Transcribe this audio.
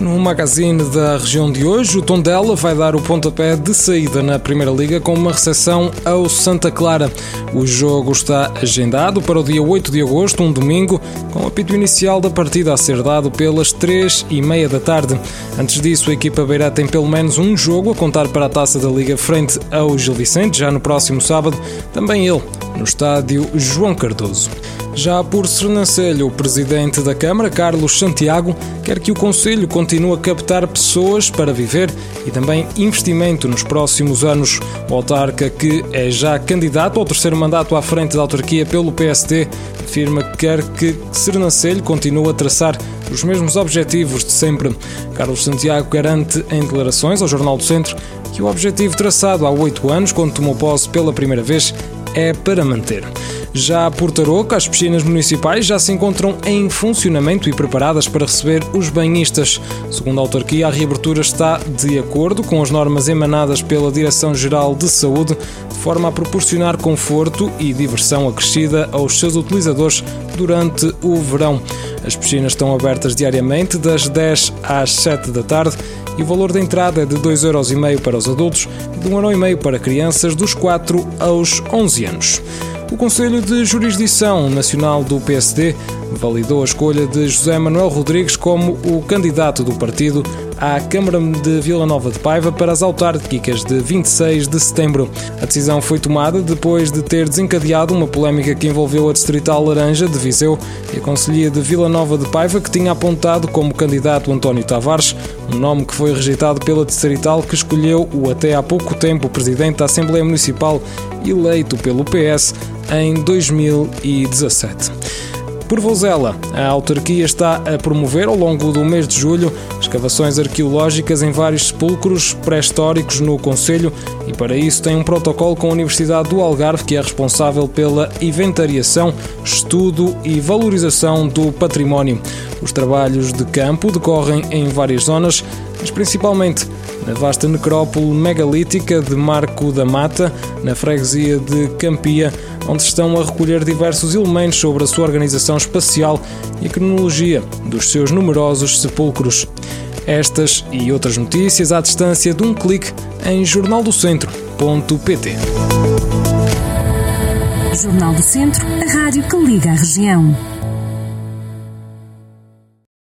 No magazine da região de hoje, o Tondela vai dar o pontapé de saída na Primeira Liga com uma recepção ao Santa Clara. O jogo está agendado para o dia 8 de agosto, um domingo, com o apito inicial da partida a ser dado pelas 3 e meia da tarde. Antes disso, a equipa beirá tem pelo menos um jogo a contar para a Taça da Liga frente ao Gil Vicente, já no próximo sábado, também ele, no estádio João Cardoso. Já por Sernancelho, o presidente da Câmara, Carlos Santiago, quer que o Conselho continue a captar pessoas para viver e também investimento nos próximos anos. O autarca, que é já candidato ao terceiro mandato à frente da autarquia pelo PSD, afirma que quer que Sernancelho continue a traçar os mesmos objetivos de sempre. Carlos Santiago garante em declarações ao Jornal do Centro que o objetivo traçado há oito anos, quando tomou posse pela primeira vez, é para manter. Já por Tarouca, as piscinas municipais já se encontram em funcionamento e preparadas para receber os banhistas. Segundo a autarquia, a reabertura está de acordo com as normas emanadas pela Direção-Geral de Saúde, de forma a proporcionar conforto e diversão acrescida aos seus utilizadores durante o verão. As piscinas estão abertas diariamente das 10 às 7 da tarde e o valor da entrada é de 2,5€ para os adultos e de 1,5€ para crianças dos 4 aos 11 anos. O Conselho de Jurisdição Nacional do PSD validou a escolha de José Manuel Rodrigues como o candidato do partido à Câmara de Vila Nova de Paiva para as autárquicas de 26 de setembro. A decisão foi tomada depois de ter desencadeado uma polémica que envolveu a Distrital Laranja de Viseu e a Conselhia de Vila Nova de Paiva, que tinha apontado como candidato António Tavares, um nome que foi rejeitado pela Distrital, que escolheu o até há pouco tempo presidente da Assembleia Municipal eleito pelo PS em 2017. Por Vozela, a autarquia está a promover ao longo do mês de julho escavações arqueológicas em vários sepulcros pré-históricos no Conselho e para isso tem um protocolo com a Universidade do Algarve que é responsável pela inventariação, estudo e valorização do património. Os trabalhos de campo decorrem em várias zonas, mas principalmente na vasta necrópole megalítica de Marco da Mata, na freguesia de Campia, onde estão a recolher diversos elementos sobre a sua organização espacial e a cronologia dos seus numerosos sepulcros. Estas e outras notícias à distância de um clique em jornaldocentro.pt. Jornal do Centro, a rádio que liga a região.